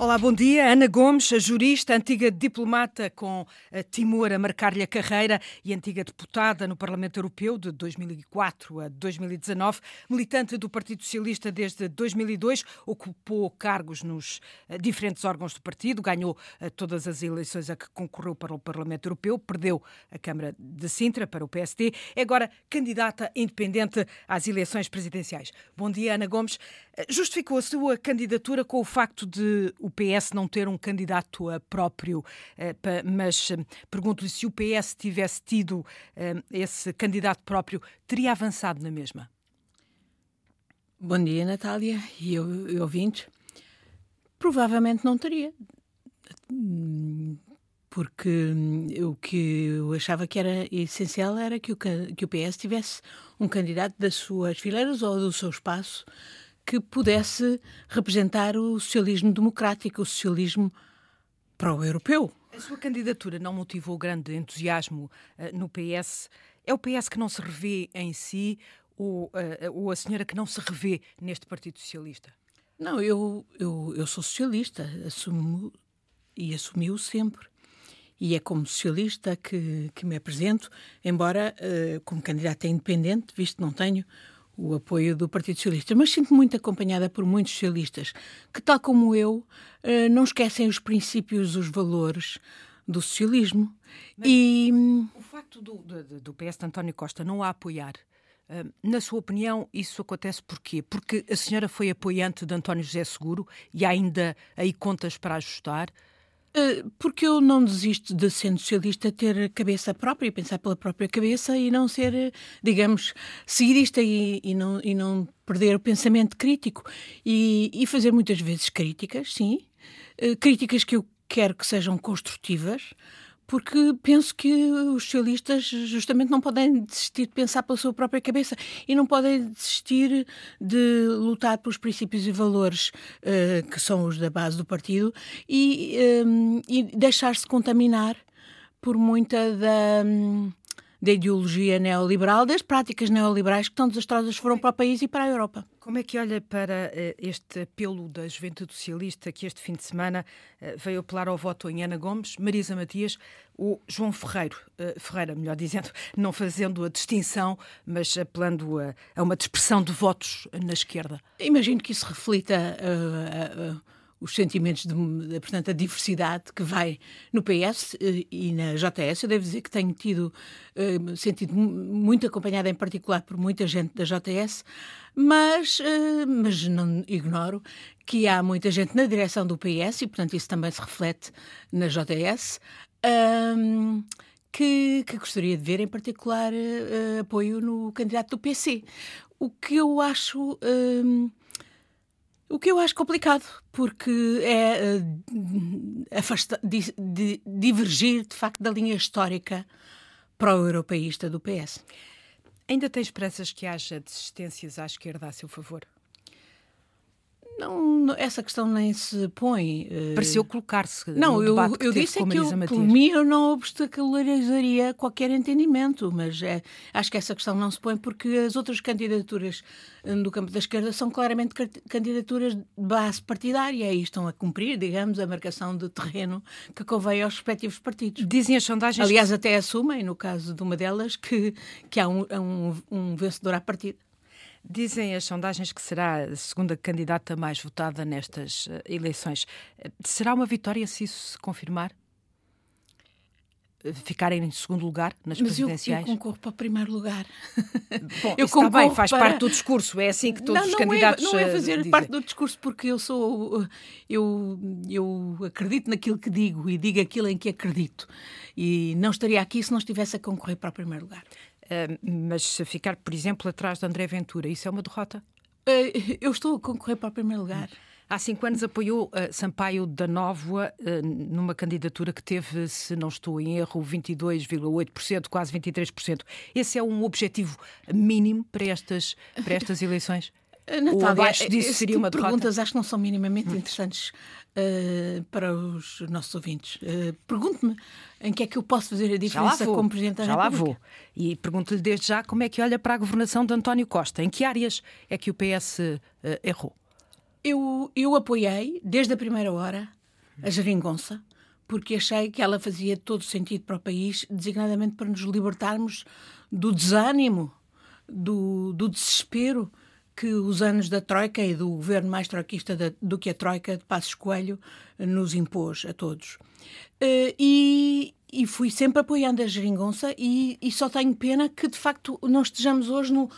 Olá, bom dia. Ana Gomes, jurista, antiga diplomata com Timor a marcar-lhe a carreira e antiga deputada no Parlamento Europeu de 2004 a 2019, militante do Partido Socialista desde 2002, ocupou cargos nos eh, diferentes órgãos do partido, ganhou eh, todas as eleições a que concorreu para o Parlamento Europeu, perdeu a Câmara de Sintra para o PSD, é agora candidata independente às eleições presidenciais. Bom dia, Ana Gomes. Eh, justificou a sua candidatura com o facto de o PS não ter um candidato próprio, eh, mas eh, pergunto-lhe se o PS tivesse tido esse candidato próprio, teria avançado na mesma? Bom dia, Natália e ouvintes. Provavelmente não teria. Porque hum, o que eu achava que era essencial era que o, que o PS tivesse um candidato das suas fileiras ou do seu espaço que pudesse representar o socialismo democrático, o socialismo pró-europeu. A sua candidatura não motivou grande entusiasmo uh, no PS? É o PS que não se revê em si ou, uh, ou a senhora que não se revê neste Partido Socialista? Não, eu, eu, eu sou socialista, assumo e assumi-o sempre. E é como socialista que, que me apresento, embora uh, como candidata independente, visto que não tenho o apoio do Partido Socialista, mas sinto-me muito acompanhada por muitos socialistas que, tal como eu, eh, não esquecem os princípios, os valores do socialismo. Mas e o facto do, do, do PS de António Costa não a apoiar eh, na sua opinião, isso acontece porquê? Porque a senhora foi apoiante de António José Seguro e há ainda aí contas para ajustar. Eh, porque eu não desisto de, sendo socialista, ter cabeça própria, pensar pela própria cabeça e não ser, eh, digamos, seguidista e, e, não, e não perder o pensamento crítico. E, e fazer muitas vezes críticas, sim, uh, críticas que eu quero que sejam construtivas, porque penso que os socialistas justamente não podem desistir de pensar pela sua própria cabeça e não podem desistir de lutar pelos princípios e valores uh, que são os da base do partido e, um, eh, e deixar-se contaminar por muita da. Um, da ideologia neoliberal, das práticas neoliberais que tão desastrosas foram para o país e para a Europa. Como é que olha para uh, este apelo da juventude socialista que este fim de semana uh, veio apelar ao voto em Ana Gomes, Marisa Matias ou João Ferreiro, uh, Ferreira, melhor dizendo, não fazendo a distinção, mas apelando a, a uma dispersão de votos na esquerda? Imagino que isso reflita os sentimentos de, portanto, a diversidade que vai no PS eh, e na JS. Eu devo dizer que tenho tido uh, sentido muito acompanhada, em particular, por muita gente da JS, mas, uh, mas não ignoro que há muita gente na direção do PS e, portanto, isso também se reflete na JS. Um, que, que, gostaria de ver, em particular, uh, apoio no candidato do PC. O que eu acho o que eu acho complicado, porque é uh, afasta, di, di, divergir de facto da linha histórica pró-europeísta do PS. Ainda tem esperanças que haja desistências à esquerda a seu favor? Não, essa questão nem se põe. Uh... Pareceu colocar-se. Não, eu, eu disse que eu, por mim eu não obstacularizaria qualquer entendimento, mas é, acho que essa questão não se põe porque as outras candidaturas do eh, campo da esquerda são claramente candidaturas de base partidária e estão a cumprir, digamos, a marcação de terreno que convém aos respectivos partidos. Dizem as sondagens. Aliás, até assumem, no caso de uma delas, que, que há um, um, um vencedor à partida. Dizem as sondagens que será a segunda candidata mais votada nestas uh, eleições. Uh, será uma vitória se isso se confirmar? Ficarem em segundo lugar nas Mas presidenciais? Eu, eu concorro para o primeiro lugar. Bom, eu está bem, faz para... parte do discurso, é assim que todos não, os é- candidatos. É, não é fazer dizem. parte do discurso, porque eu sou. Eu, eu acredito naquilo que digo e digo aquilo em que acredito. E não estaria aqui se não estivesse a concorrer para o primeiro lugar. Mas se ficar, por exemplo, atrás de André Ventura, isso é uma derrota? Uh, eu estou a concorrer para o primeiro lugar. Há cinco anos apoiou uh, Sampaio da Nóvoa uh, numa candidatura que teve, se não estou em erro, 22,8%, quase 23%. Esse é um objetivo mínimo para estas, para estas eleições? Natália, Ou abaixo disso seria tipo uma derrota? perguntas acho que não são minimamente interessantes uh, para os nossos ouvintes. Uh, Pergunte-me em que é que eu posso fazer a diferença como Presidente da já República. Já lá vou. E pergunto-lhe desde já como é que olha para a governação de António Costa. Em que áreas é que o PS uh, eh, errou? Eu, eu apoiei, desde a primeira hora, a geringonça, porque achei que ela fazia todo sentido para o país, designadamente para nos libertarmos do desânimo, do, do desespero que os anos da Troika e do governo mais troquista do que a Troika de Passos Coelho nos impôs a todos. Uh, e, e, fui sempre apoiando a geringonça e, e, só tenho pena que, de facto, não estejamos hoje no,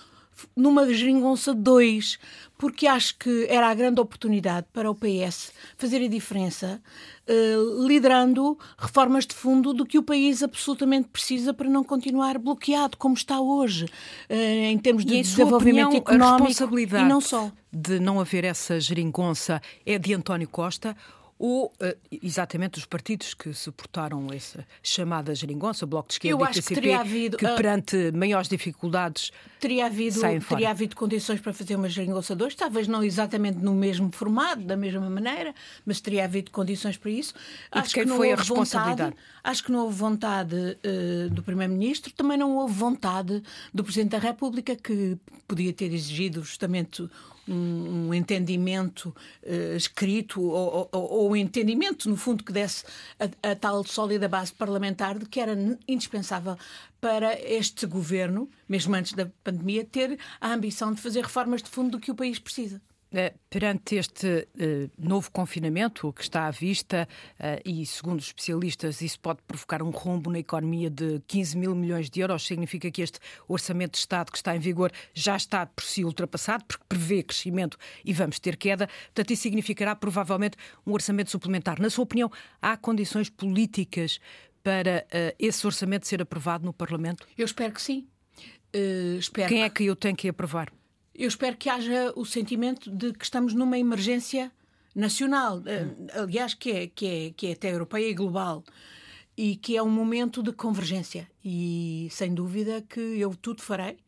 numa geringonça 2, porque acho que era a grande oportunidade para o PS fazer a diferença, uh, liderando reformas de fundo do que o país absolutamente precisa para não continuar bloqueado como está hoje, uh, em termos de desenvolvimento opinião, económico a responsabilidade e não só. De não haver essa geringonça é de António Costa ou uh, exatamente os partidos que suportaram essa chamada geringonça, o Bloco de Esquerda Eu e o PCP, que, havido, que perante uh, maiores dificuldades teria havido, teria havido condições para fazer uma geringonça 2, talvez não exatamente no mesmo formato, da mesma maneira, mas teria havido condições para isso. E acho quem que foi a responsabilidade? Vontade, acho que não houve vontade uh, do Primeiro-Ministro, também não houve vontade do Presidente da República, que podia ter exigido justamente um, entendimento uh, escrito ou, ou, entendimento, no fundo, que desse a, a tal sólida base parlamentar de que era indispensável para este governo, mesmo antes da pandemia, ter a ambição de fazer reformas de fundo do que o país precisa. Eh, perante este uh, novo confinamento que está à vista, uh, e segundo os especialistas, isso pode provocar um rombo na economia de 15 mil milhões de euros, significa que este orçamento de Estado que está em vigor já está por si ultrapassado, porque prevê crescimento e vamos ter queda. Portanto, isso significará provavelmente um orçamento suplementar. Na sua opinião, há condições políticas para uh, esse orçamento ser aprovado no Parlamento? Eu espero que sim. espero Quem é que eu tenho que aprovar? Eu espero que haja o sentimento de que estamos numa emergência nacional, eh, aliás, que é, que, é, que é até europeia e global, e que é um momento de convergência. E sem dúvida que eu tudo farei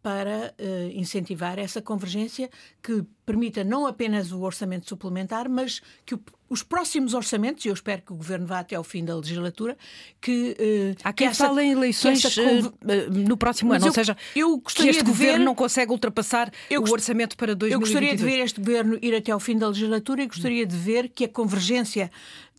para uh, incentivar essa convergência que permita não apenas o orçamento suplementar, mas que o, os próximos orçamentos, e eu espero que o Governo vá até ao fim da legislatura, que... Uh, Há quem fale em eleições essa, uh, no próximo mas ano, eu, ou seja, eu gostaria que este Governo ver, não consegue ultrapassar o orçamento para 2022. Eu gostaria de ver este Governo ir até ao fim da legislatura e gostaria de ver que a convergência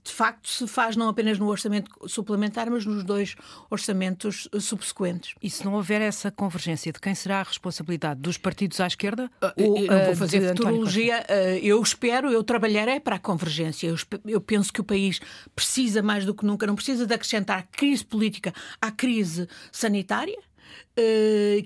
de facto se faz não apenas no orçamento suplementar, mas nos dois orçamentos subsequentes. E se não houver essa convergência, de quem será a responsabilidade? Dos partidos à esquerda? Uh, ou, eu não vou fazer futurologia. Eu espero, eu trabalharei para a convergência. Eu, eu, penso que o país precisa mais do que nunca, não precisa de acrescentar crise política à crise sanitária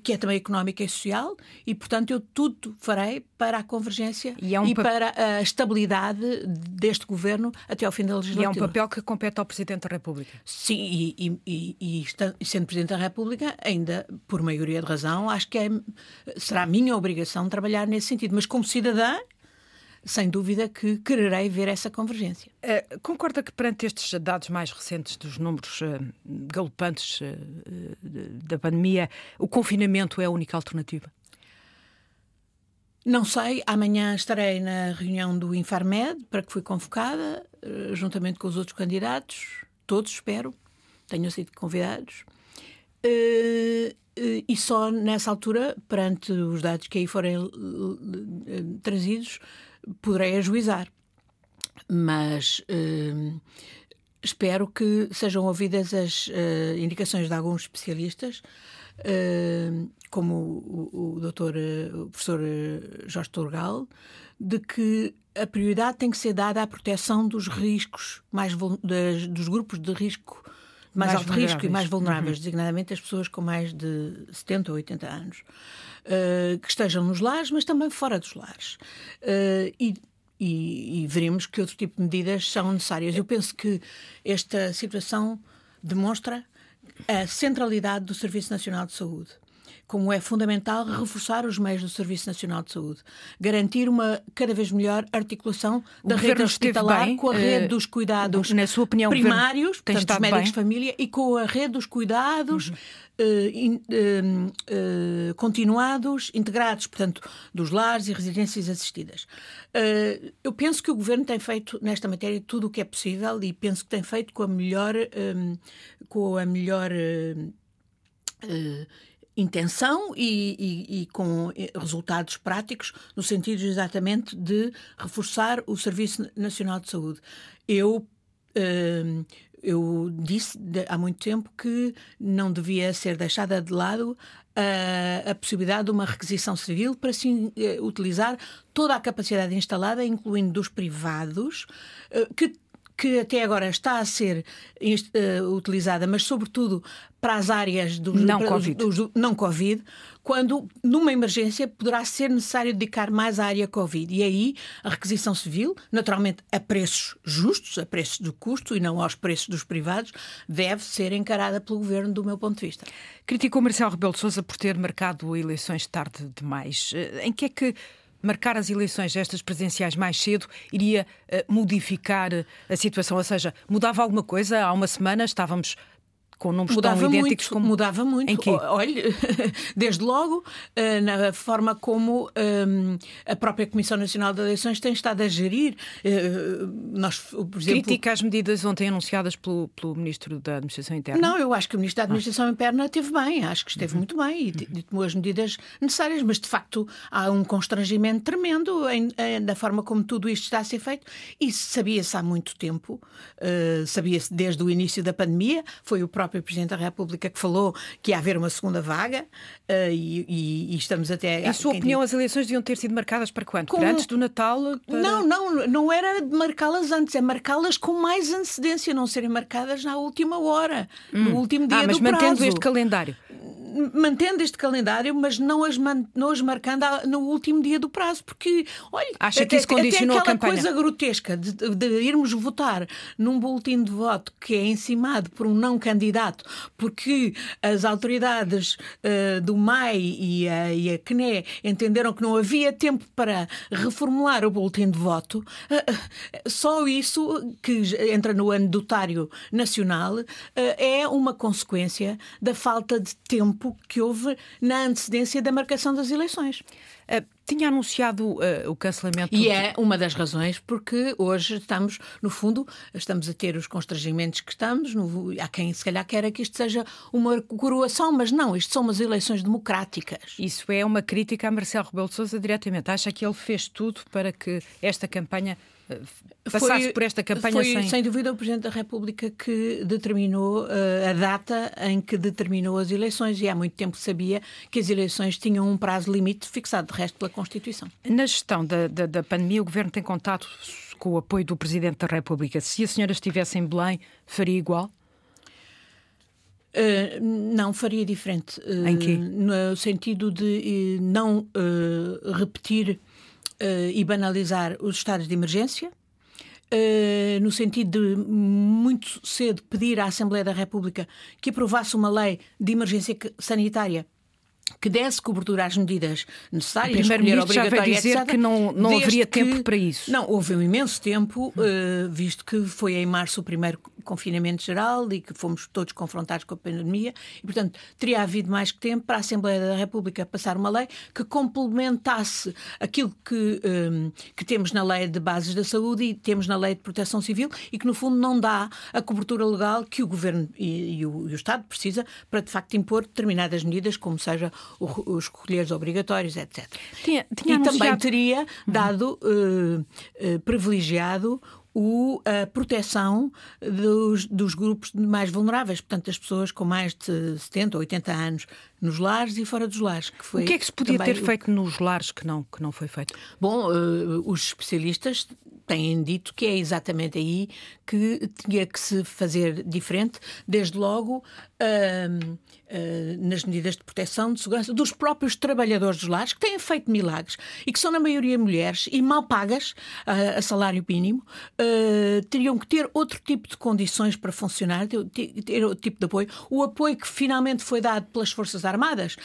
que é também económica e social, e portanto eu tudo farei para a convergência e, é um e para a estabilidade deste governo até ao fim da legislatura. E é um papel que compete ao Presidente da República. Sim, e, e, e, sendo Presidente da República, ainda por maioria de razão, acho que é, será a minha obrigação trabalhar nesse sentido. Mas como cidadã, sem dúvida que quererei ver essa convergência. Uh, concorda que perante estes dados mais recentes dos números uh, galopantes uh, da pandemia, o confinamento é a única alternativa? Não sei, amanhã estarei na reunião do Infarmed, para que fui convocada, juntamente com os outros candidatos, todos espero, tenham sido convidados. E só nessa altura, perante os dados que aí forem trazidos, poderei ajuizar. Mas uh, espero que sejam ouvidas as uh, indicações de alguns especialistas, uh, como o, o, doutor, o professor Jorge Turgal, de que a prioridade tem que ser dada à proteção dos riscos, mais das, dos grupos de risco mais, mais alto risco e mais vulneráveis, uhum. designadamente as pessoas com mais de 70 ou 80 anos, uh, que estejam nos lares, mas também fora dos lares. Uh, e, e, e, veremos que outro tipo de medidas são necessárias. Eu penso que esta situação demonstra a centralidade do Serviço Nacional de Saúde como é fundamental reforçar os meios do Serviço Nacional de Saúde, garantir uma cada vez melhor articulação da rede hospitalar bem, com a rede uh, dos cuidados na sua opinião, primários, portanto, dos médicos bem? de família, e com a rede dos cuidados uhum. uh, in, uh, continuados, integrados, portanto, dos lares e residências assistidas. eu penso que o Governo tem feito nesta matéria tudo o que é possível e penso que tem feito com a melhor, com a melhor intenção e, e, e, com resultados práticos, no sentido exatamente de reforçar o Serviço Nacional de Saúde. Eu. Uh, eu disse há muito tempo que não devia ser deixada de lado a, a possibilidade de uma requisição civil para se uh, utilizar toda a capacidade instalada, incluindo dos privados, uh, que que até agora está a ser uh, utilizada, mas sobretudo para as áreas dos não, COVID. Dos, não Covid, quando numa emergência poderá ser necessário dedicar mais à área Covid. E aí a requisição civil, naturalmente a preços justos, a preços de custo e não aos preços dos privados, deve ser encarada pelo governo, do meu ponto de vista. Criticou Marcelo Rebelo de Sousa por ter marcado eleições tarde demais. Eh, em que é que marcar as eleições estas presidenciais mais cedo iria uh, modificar a situação? Ou seja, mudava alguma coisa? Há uma semana estávamos com números mudava tão idênticos muito, como... Mudava muito. Em quê? Olha, desde logo, eh, na forma como um, a própria Comissão Nacional de Eleições tem estado a gerir. Uh, nós, por exemplo... Critica as medidas ontem anunciadas pelo, pelo Ministro da Administração Interna? Não, eu acho que o Ministro da Administração ah. Interna esteve bem, acho que esteve uhum. muito bem e, e tomou as medidas necessárias, mas de facto há um constrangimento tremendo em, em, na forma como tudo isto está a ser feito e sabia-se há muito tempo, uh, sabia-se desde o início da pandemia, foi o próprio próprio Presidente da República que falou que ia haver uma segunda vaga uh, e, e, e, estamos até. Em sua opinião, diz... as eleições deviam ter sido marcadas para quando? Para antes do Natal? Para... Não, não, não era marcá-las antes, é marcá-las com mais antecedência, não serem marcadas na última hora, hum. no último dia ah, mas do mantendo prazo. este calendário mantendo este calendário, mas não as, man, não as marcando no último dia do prazo, porque, olha, Acha que isso condicionou até a campanha? coisa grotesca de, de, irmos votar num boletim de voto que é encimado por um não candidato, porque as autoridades uh, do MAI e a, e a CNE entenderam que não havia tempo para reformular o boletim de voto, uh, uh, só isso, que entra no anedotário nacional, é uma consequência da falta de tempo tempo que houve na antecedência da marcação das eleições. Uh, tinha anunciado uh, o cancelamento. E é uma das razões porque hoje estamos, no fundo, estamos a ter os constrangimentos que estamos. No, há quem se calhar queira que isto seja uma coroação, mas não, isto são umas eleições democráticas. Isso é uma crítica a Marcelo Rebelo de Sousa diretamente. Acha que ele fez tudo para que esta campanha passasse foi, por esta campanha foi, sem... sem dúvida o Presidente da República que determinou uh, a data em que determinou as eleições e há muito tempo sabia que as eleições tinham um prazo limite fixado de resto pela Constituição. Na gestão da, da, da pandemia o Governo tem contato com o apoio do Presidente da República. Se a senhora estivesse em Belém, faria igual? Uh, não, faria diferente. Uh, em quê? No sentido de não repetir uh, e banalizar os estados de emergência, uh, no sentido de muito cedo pedir à Assembleia da República que aprovasse uma lei de emergência sanitária que desse cobertura às medidas necessárias. O Primeiro-Ministro já vai dizer etc, que não, não haveria que, tempo para isso. Não, houve um imenso tempo, uh, visto que foi em março o primeiro confinamento geral e que fomos todos confrontados com a pandemia e, portanto, teria havido mais que tempo para a Assembleia da República passar uma lei que complementasse aquilo que, um, que temos na Lei de Bases da Saúde e temos na Lei de Proteção Civil e que, no fundo, não dá a cobertura legal que o Governo e, e, o, e o Estado precisa para, de facto, impor determinadas medidas, como seja os colheres obrigatórios, etc. Tinha, tinha e anunciado... também teria dado, uh, uh, privilegiado o, a proteção dos, dos, grupos mais vulneráveis, portanto, as pessoas com mais de 70 ou 80 anos nos lares e fora dos lares. Que foi o que é que se podia ter feito nos lares que não, que não foi feito? Bom, uh, os especialistas têm dito que é exatamente aí que tinha que se fazer diferente, desde logo uh, uh, nas medidas de proteção, de segurança dos próprios trabalhadores dos lares, que têm feito milagres e que são, na maioria, mulheres e mal pagas uh, a salário mínimo, teriam que ter outro tipo de condições para funcionar, ter outro tipo de apoio. O apoio que finalmente foi dado pelas Forças Armadas,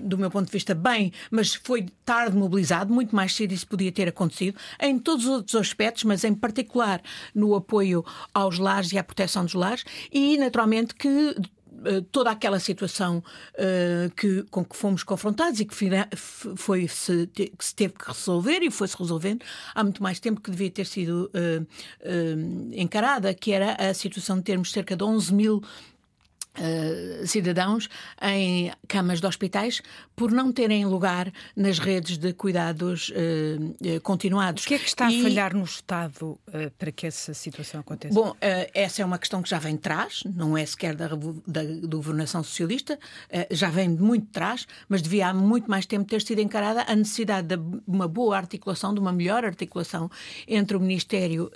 do meu ponto de vista, bem, mas foi tarde mobilizado, muito mais cedo isso podia ter acontecido, em todos os outros aspectos, mas em particular no apoio aos lares e à proteção dos lares, e naturalmente que eh, toda aquela situação uh, que, com que fomos confrontados e que foi -se, que se teve que resolver e foi-se resolvendo há muito mais tempo que devia ter sido uh, uh, encarada, que era a situação de termos cerca de 11 mil Uh, cidadãos em camas de hospitais por não terem lugar nas redes de cuidados uh, uh, continuados. O que é que está e... a falhar no Estado para que essa situação aconteça? Bom, essa é uma questão que já vem de trás, não é sequer da, da, da governação socialista, já vem de muito de trás, mas devia há muito mais tempo ter sido encarada a necessidade de uma boa articulação, de uma melhor articulação entre o Ministério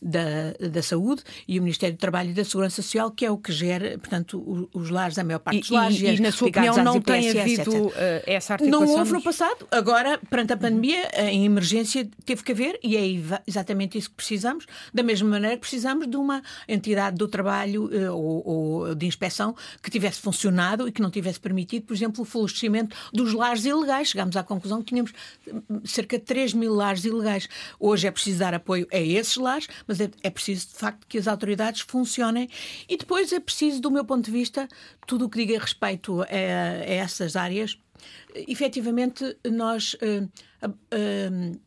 da, da Saúde e o Ministério do Trabalho e da Segurança Social, que é o que gera, portanto, portanto, os lares, a maior parte dos lares. E, e, na sua opinião, não tem havido uh, essa articulação? Não houve no passado. Agora, perante a pandemia, em emergência, teve que haver, e é exatamente isso que precisamos, da mesma maneira que precisamos de uma entidade do trabalho uh, ou, ou, de inspeção que tivesse funcionado e que não tivesse permitido, por exemplo, o florescimento dos lares ilegais. Chegámos à conclusão que tínhamos hum, cerca de 3 mil lares ilegais. Hoje é preciso dar apoio a esses lares, mas é, é preciso, de facto, que as autoridades funcionem e depois é preciso, do meu meu ponto de vista, tudo o que diga respeito a, a essas áreas, efetivamente, nós. Uh, uh,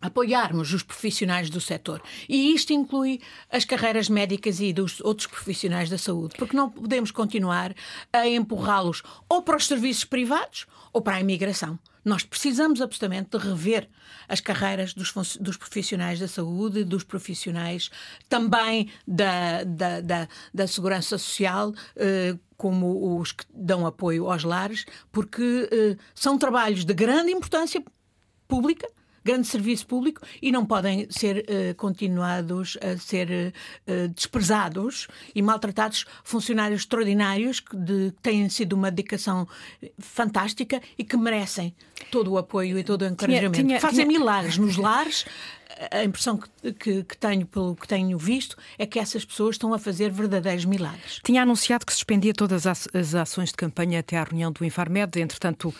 apoiarmos os profissionais do setor. E isto inclui as carreiras médicas e dos outros profissionais da saúde, porque não podemos continuar a empurrá-los ou para os serviços privados ou para a imigração. Nós precisamos absolutamente de rever as carreiras dos, dos profissionais da saúde, dos profissionais também da, da, da, da segurança social, eh, como os que dão apoio aos lares, porque eh, são trabalhos de grande importância pública grande serviço público e não podem ser uh, continuados a ser uh, desprezados e maltratados funcionários extraordinários que de, têm sido uma dedicação fantástica e que merecem todo o apoio e todo o encorajamento. Tinha, tinha, Fazem tinha... milagres nos lares a impressão que, que, que, tenho, pelo que tenho visto, é que essas pessoas estão a fazer verdadeiros milagres. Tinha anunciado que suspendia todas as ações de campanha até à reunião do Infarmed, entretanto,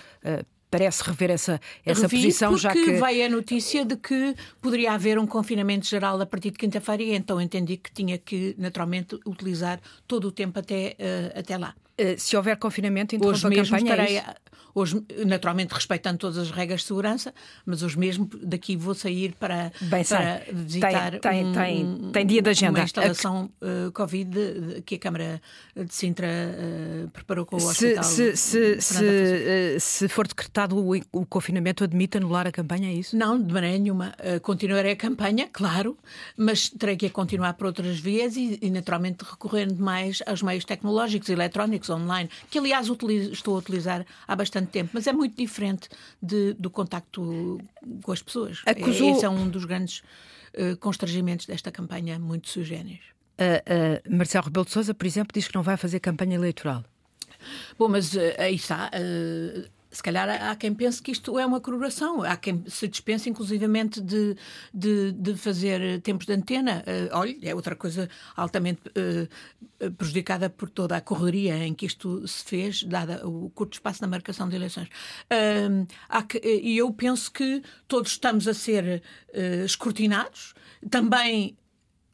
parece rever essa, essa Revi posição, já que. veio a notícia de que poderia haver um confinamento geral a partir de quinta-feira e então entendi que tinha que, naturalmente, utilizar todo o tempo até, uh, até lá. Uh, se houver confinamento, interrompa Hoje a campanha. É estarei, é Hoje, naturalmente, respeitando todas as regras de segurança, mas hoje mesmo daqui vou sair para, Bem, para visitar tem, um, tem, tem, dia de agenda. uma instalação uh, Covid que a Câmara de Sintra uh, preparou com o hospital. Se, se, se, uh, se for decretado o, o, confinamento, admite anular a campanha, é isso? Não, de maneira nenhuma. continuarei a campanha, claro, mas terei que continuar por outras vias e, e naturalmente recorrendo mais aos meios tecnológicos, eletrónicos, online, que aliás utilizo, estou a utilizar há bastante bastante tempo, mas é muito diferente de, do contacto com as pessoas. Acusou... Esse é um dos grandes uh, constrangimentos desta campanha muito sui generis. Uh, uh, Marcelo Rebelo de Sousa, por exemplo, diz que não vai fazer campanha eleitoral. Bom, mas uh, aí está. Se calhar há quem pense que isto é uma coroação, há quem se dispense inclusivamente de, de, de fazer tempos de antena. Uh, olha, é outra coisa altamente uh, prejudicada por toda a correria em que isto se fez, dada o curto espaço na marcação de eleições. Uh, e eu penso que todos estamos a ser escrutinados, também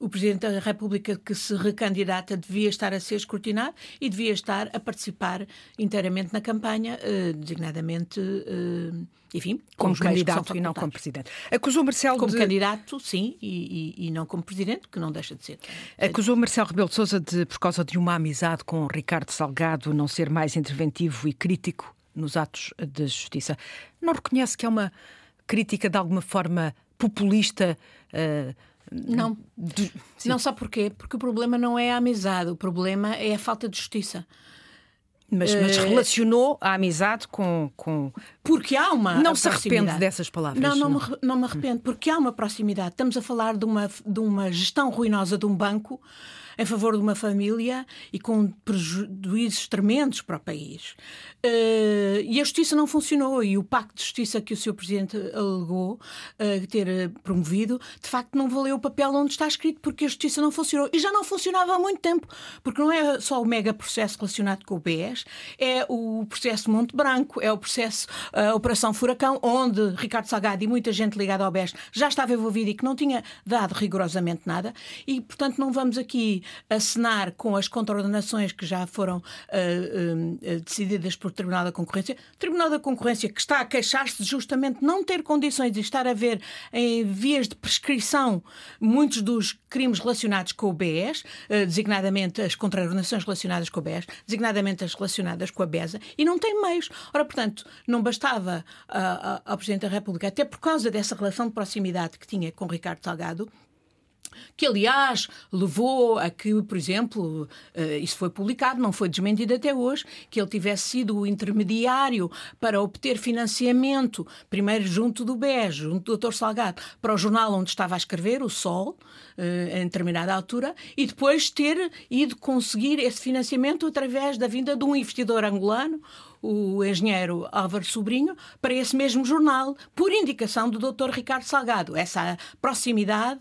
o Presidente da República que se recandidata devia estar a ser escrutinado e devia estar a participar inteiramente na campanha, eh, designadamente, eh, enfim, como candidato e não como Presidente. Acusou Marcelo como de... candidato, sim, e, e, e, não como Presidente, que não deixa de ser. Acusou Marcelo Rebelo de Sousa de, por causa de uma amizade com Ricardo Salgado, não ser mais interventivo e crítico nos atos de justiça. Não reconhece que é uma crítica de alguma forma populista? Uh, não. Não, só porquê? Porque o problema não é a amizade, o problema é a falta de justiça. Mas, mas uh... relacionou a amizade com, com. Porque há uma. Não se arrepende dessas palavras. Não, não, não. Me, não me arrependo, porque há uma proximidade. Estamos a falar de uma, de uma gestão ruinosa de um banco em favor de uma família e com prejuízos tremendos para o país. Uh, e a justiça não funcionou e o pacto de justiça que o Sr. Presidente alegou uh, ter eh, promovido, de facto não valeu o papel onde está escrito porque a justiça não funcionou. E já não funcionava há muito tempo, porque não é só o mega processo relacionado com o BES, é o processo Monte Branco, é o processo Operação Furacão, onde Ricardo Salgado e muita gente ligada ao BES já estava envolvida e que não tinha dado rigorosamente nada. E, portanto, não vamos aqui assinar com as contraordenações que já foram uh, uh, decididas por Tribunal da Concorrência. Tribunal da Concorrência que está a queixar-se justamente não ter condições de estar a ver em vias de prescrição muitos dos crimes relacionados com o BES, uh, designadamente as contraordenações relacionadas com o BES, designadamente as relacionadas com a BESA, e não tem meios. Ora, portanto, não bastava ao Presidente da República, até por causa dessa relação de proximidade que tinha com Ricardo Salgado, que aliás levou a que, por exemplo, uh, isso foi publicado, não foi desmentido até hoje, que ele tivesse sido o intermediário para obter financiamento, primeiro junto do BES, junto do Dr. Salgado, para o jornal onde estava a escrever, o Sol, uh, em determinada altura, e depois ter ido conseguir esse financiamento através da vinda de um investidor angolano, o engenheiro Álvaro Sobrinho para esse mesmo jornal, por indicação do Dr. Ricardo Salgado. Essa proximidade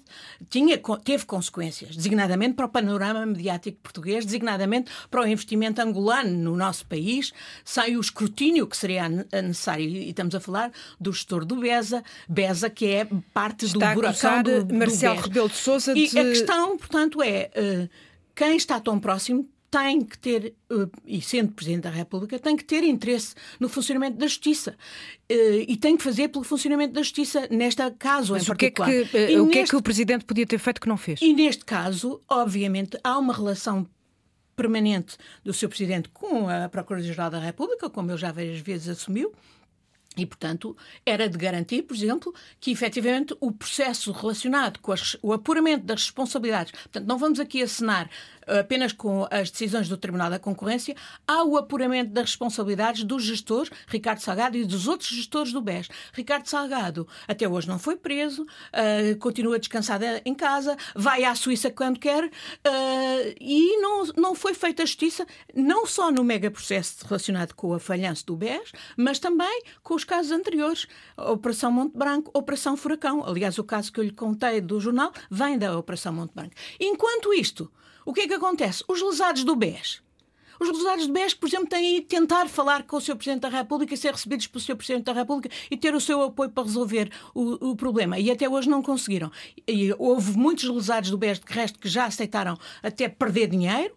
tinha, teve consequências, designadamente para o panorama mediático português, designadamente para o investimento angolano no nosso país, sem o escrutínio que seria necessário. E estamos a falar do gestor do BESA, BESA que é parte está do buracão do, do Marcelo Rebelo de Sousa de... E a questão, portanto, é uh, quem está tão próximo tem que ter, eh, e sendo Presidente da República, tem que ter interesse no funcionamento da Justiça. Eh, e tem que fazer pelo funcionamento da Justiça, neste caso Mas em particular. O, que é que, eh, o neste, que é que o Presidente podia ter feito que não fez? E neste caso, obviamente, há uma relação permanente do seu Presidente com a Procuradora-Geral da República, como ele já várias vezes assumiu, e, portanto, era de garantir, por exemplo, que efetivamente o processo relacionado com as, o apuramento das responsabilidades, portanto, não vamos aqui assinar apenas com as decisões do Tribunal da Concorrência, há o apuramento das responsabilidades dos gestores, Ricardo Salgado e dos outros gestores do BES. Ricardo Salgado até hoje não foi preso, uh, continua descansado em casa, vai à Suíça quando quer uh, e não, não foi feita justiça, não só no mega processo relacionado com a falhança do BES, mas também com os casos anteriores, Operação Monte Branco, Operação Furacão. Aliás, o caso que eu lhe contei do jornal vem da Operação Monte Branco. Enquanto isto, o que é que acontece? Os lesados do BES. Os lesados do BES, por exemplo, têm ido tentar falar com o Sr. Presidente da República, ser recebidos pelo Sr. Presidente da República e ter o seu apoio para resolver o, o problema. E até hoje não conseguiram. E houve muitos lesados do BES, de resto, que já aceitaram até perder dinheiro.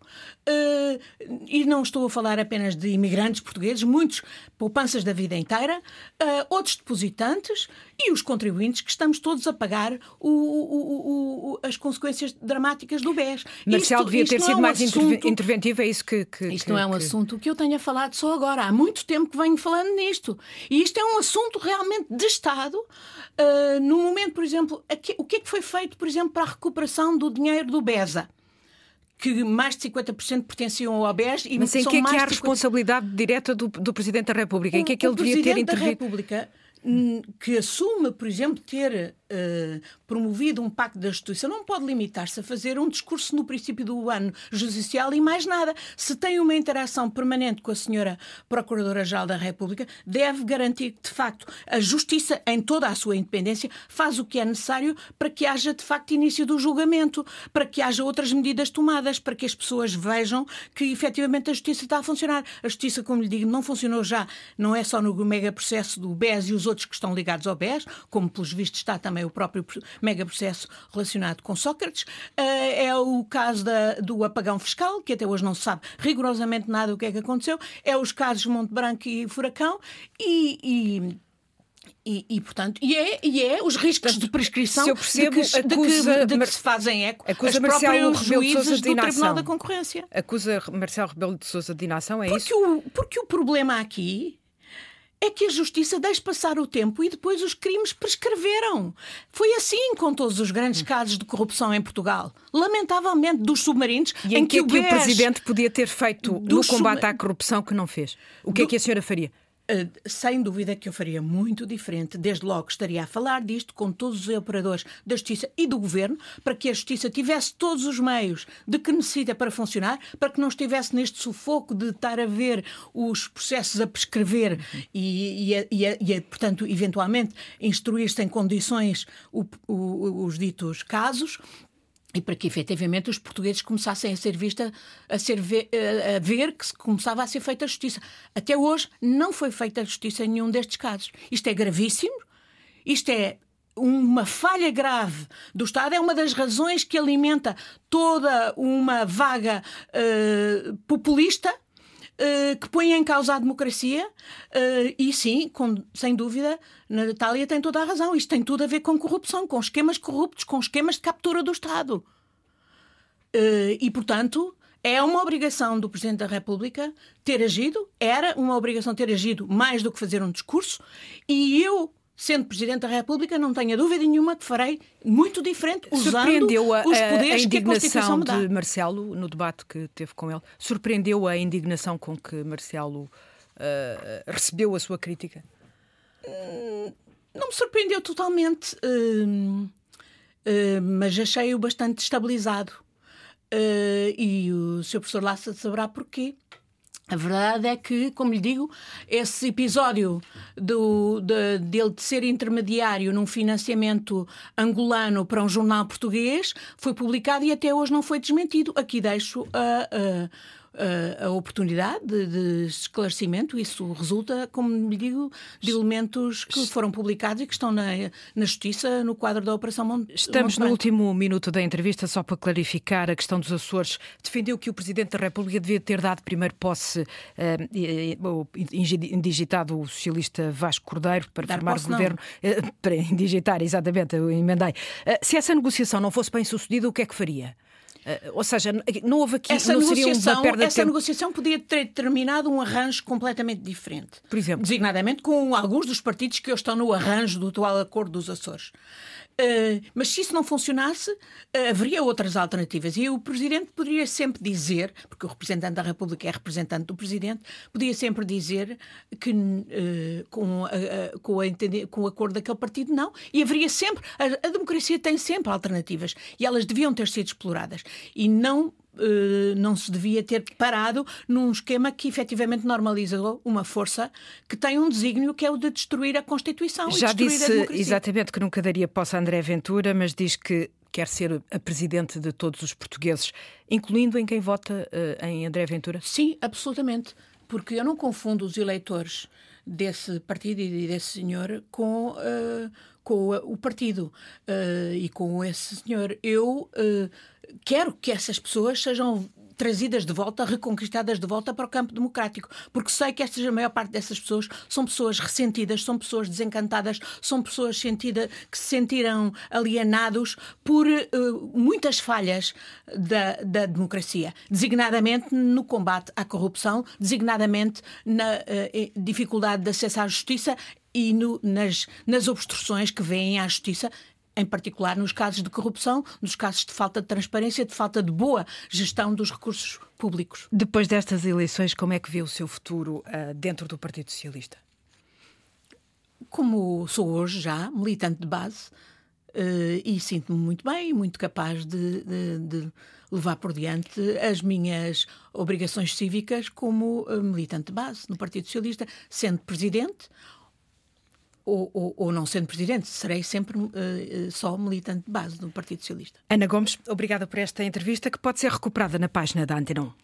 Uh, e não estou a falar apenas de imigrantes portugueses, muitos poupanças da vida inteira, uh, outros depositantes e os contribuintes que estamos todos a pagar o, o, o, as consequências dramáticas do BES. Marcial devia ter sido é um mais assunto, interventivo, é isso que. que isto não é um que... assunto que eu tenha falado só agora. Há muito tempo que venho falando nisto. E isto é um assunto realmente de Estado. Uh, no momento, por exemplo, aqui, o que é que foi feito, por exemplo, para a recuperação do dinheiro do BESA? que mais de 50% pertenciam ao ABES e Mas em que é que há a responsabilidade direta do, do Presidente da República? Em que é que ele devia ter intervido? O Presidente da República hum, que assume, por exemplo, ter uh, promovido um pacto da justiça não pode limitar-se a fazer um discurso no princípio do ano judicial e mais nada. Se tem uma interação permanente com a senhora Procuradora-Geral da República, deve garantir que, de facto, a justiça, em toda a sua independência, faz o que é necessário para que haja, de facto, início do julgamento, para que haja outras medidas tomadas, para que as pessoas vejam que, efetivamente, a justiça está a funcionar. A justiça, como lhe digo, não funcionou já, não é só no mega processo do BES e os outros que estão ligados ao BES, como, pelos vistos, está também também o próprio mega processo relacionado com Sócrates. Eh, é o caso da, do apagão fiscal, que até hoje não se sabe rigorosamente nada o que é que aconteceu. É os casos Monte Branco e Furacão e, e e, e, portanto, e é, e é os riscos de prescrição percebo, de, que, acusa, de, que, de que se fazem eco acusa as Marcelo juízes do Tribunal da Concorrência. Acusa Marcelo Rebelo de Sousa de inação, é porque isso? O, porque o problema aqui é que a justiça deixa passar o tempo e depois os crimes prescreveram. Foi assim com todos os grandes casos de corrupção em Portugal. Lamentavelmente, dos submarinos. E em, em que, que, o, BES, o Presidente podia ter feito no combate à corrupção que não fez? O que do... é que a senhora faria? Eh, sem dúvida que eu faria muito diferente. Desde logo estaria a falar disto com todos os operadores da Justiça e do Governo, para que a Justiça tivesse todos os meios de que necessita para funcionar, para que não estivesse neste sufoco de estar a ver os processos a prescrever e, e, e, e, portanto, eventualmente instruir-se em condições o, o, os ditos casos e para que efetivamente os portugueses começassem a ser vista, a, ser ver, a ver que se começava a ser feita a justiça. Até hoje não foi feita a justiça em nenhum destes casos. Isto é gravíssimo, isto é uma falha grave do Estado, é uma das razões que alimenta toda uma vaga uh, populista uh, que põe em causa a democracia. Uh, e sim, com, sem dúvida, Natália tem toda a razão. Isto tem tudo a ver com corrupção, com esquemas corruptos, com esquemas de captura do Estado. e, portanto, é uma obrigação do Presidente da República ter agido, era uma obrigação ter agido mais do que fazer um discurso, e eu sendo Presidente da República, não tenha dúvida nenhuma que farei muito diferente usando Surpreendeu a, os poderes a, a que a de Marcelo no debate que teve com ele. Surpreendeu a indignação com que Marcelo uh, recebeu a sua crítica? Hum, não me surpreendeu totalmente, uh, uh, mas achei-o bastante estabilizado. e o Sr. Professor Lassa saberá porquê. A verdade é que, como lhe digo, esse episódio do, de, dele de ser intermediário num financiamento angolano para um jornal português foi publicado e até hoje não foi desmentido. Aqui deixo a. Uh, uh, a oportunidade de, de, esclarecimento. Isso resulta, como lhe digo, de elementos que foram publicados e que estão na, na Justiça no quadro da Operação Monte Estamos no último minuto da entrevista, só para clarificar a questão dos Açores. Defendeu que o Presidente da República devia ter dado primeiro posse, uh, indigitado o socialista Vasco Cordeiro para Dar formar o governo. Uh, para indigitar, exatamente, eu emendei. Uh, se essa negociação não fosse bem sucedida, o que é que faria? Uh, ou seja, não houve aqui essa não negociação, uma perda essa tempo. negociação podia ter terminado um arranjo completamente diferente. Por exemplo, designadamente com alguns dos partidos que estão no arranjo do atual acordo dos Açores. Uh, mas se isso não funcionasse, uh, haveria outras alternativas. E o Presidente poderia sempre dizer, porque o representante da República é representante do Presidente, podia sempre dizer que uh, com, com, a, com o acordo daquele partido, não. E haveria sempre. A, a democracia tem sempre alternativas e elas deviam ter sido exploradas. E não não se devia ter parado num esquema que efetivamente normalizou uma força que tem um desígnio que é o de destruir a Constituição. Já e disse exatamente que nunca daria posse a André Ventura, mas diz que quer ser a presidente de todos os portugueses, incluindo em quem vota uh, em André Ventura? Sim, absolutamente. Porque eu não confundo os eleitores desse partido e desse senhor com. Uh, com o partido e com esse senhor. Eu quero que essas pessoas sejam trazidas de volta, reconquistadas de volta para o campo democrático, porque sei que esta, a maior parte dessas pessoas são pessoas ressentidas, são pessoas desencantadas, são pessoas sentida, que se sentiram alienados por uh, muitas falhas da, da, democracia, designadamente no combate à corrupção, designadamente na uh, dificuldade de acesso à justiça e no, nas, nas obstruções que vêm à justiça em particular nos casos de corrupção, nos casos de falta de transparência, de falta de boa gestão dos recursos públicos. Depois destas eleições, como é que vê o seu futuro uh, dentro do Partido Socialista? Como sou hoje já militante de base uh, e sinto-me muito bem, muito capaz de, de, de, levar por diante as minhas obrigações cívicas como uh, militante de base no Partido Socialista, sendo presidente ou, ou, ou, não sendo presidente, serei sempre uh, só militante de base do Partido Socialista. Ana Gomes, obrigada por esta entrevista que pode ser recuperada na página da Antena 1.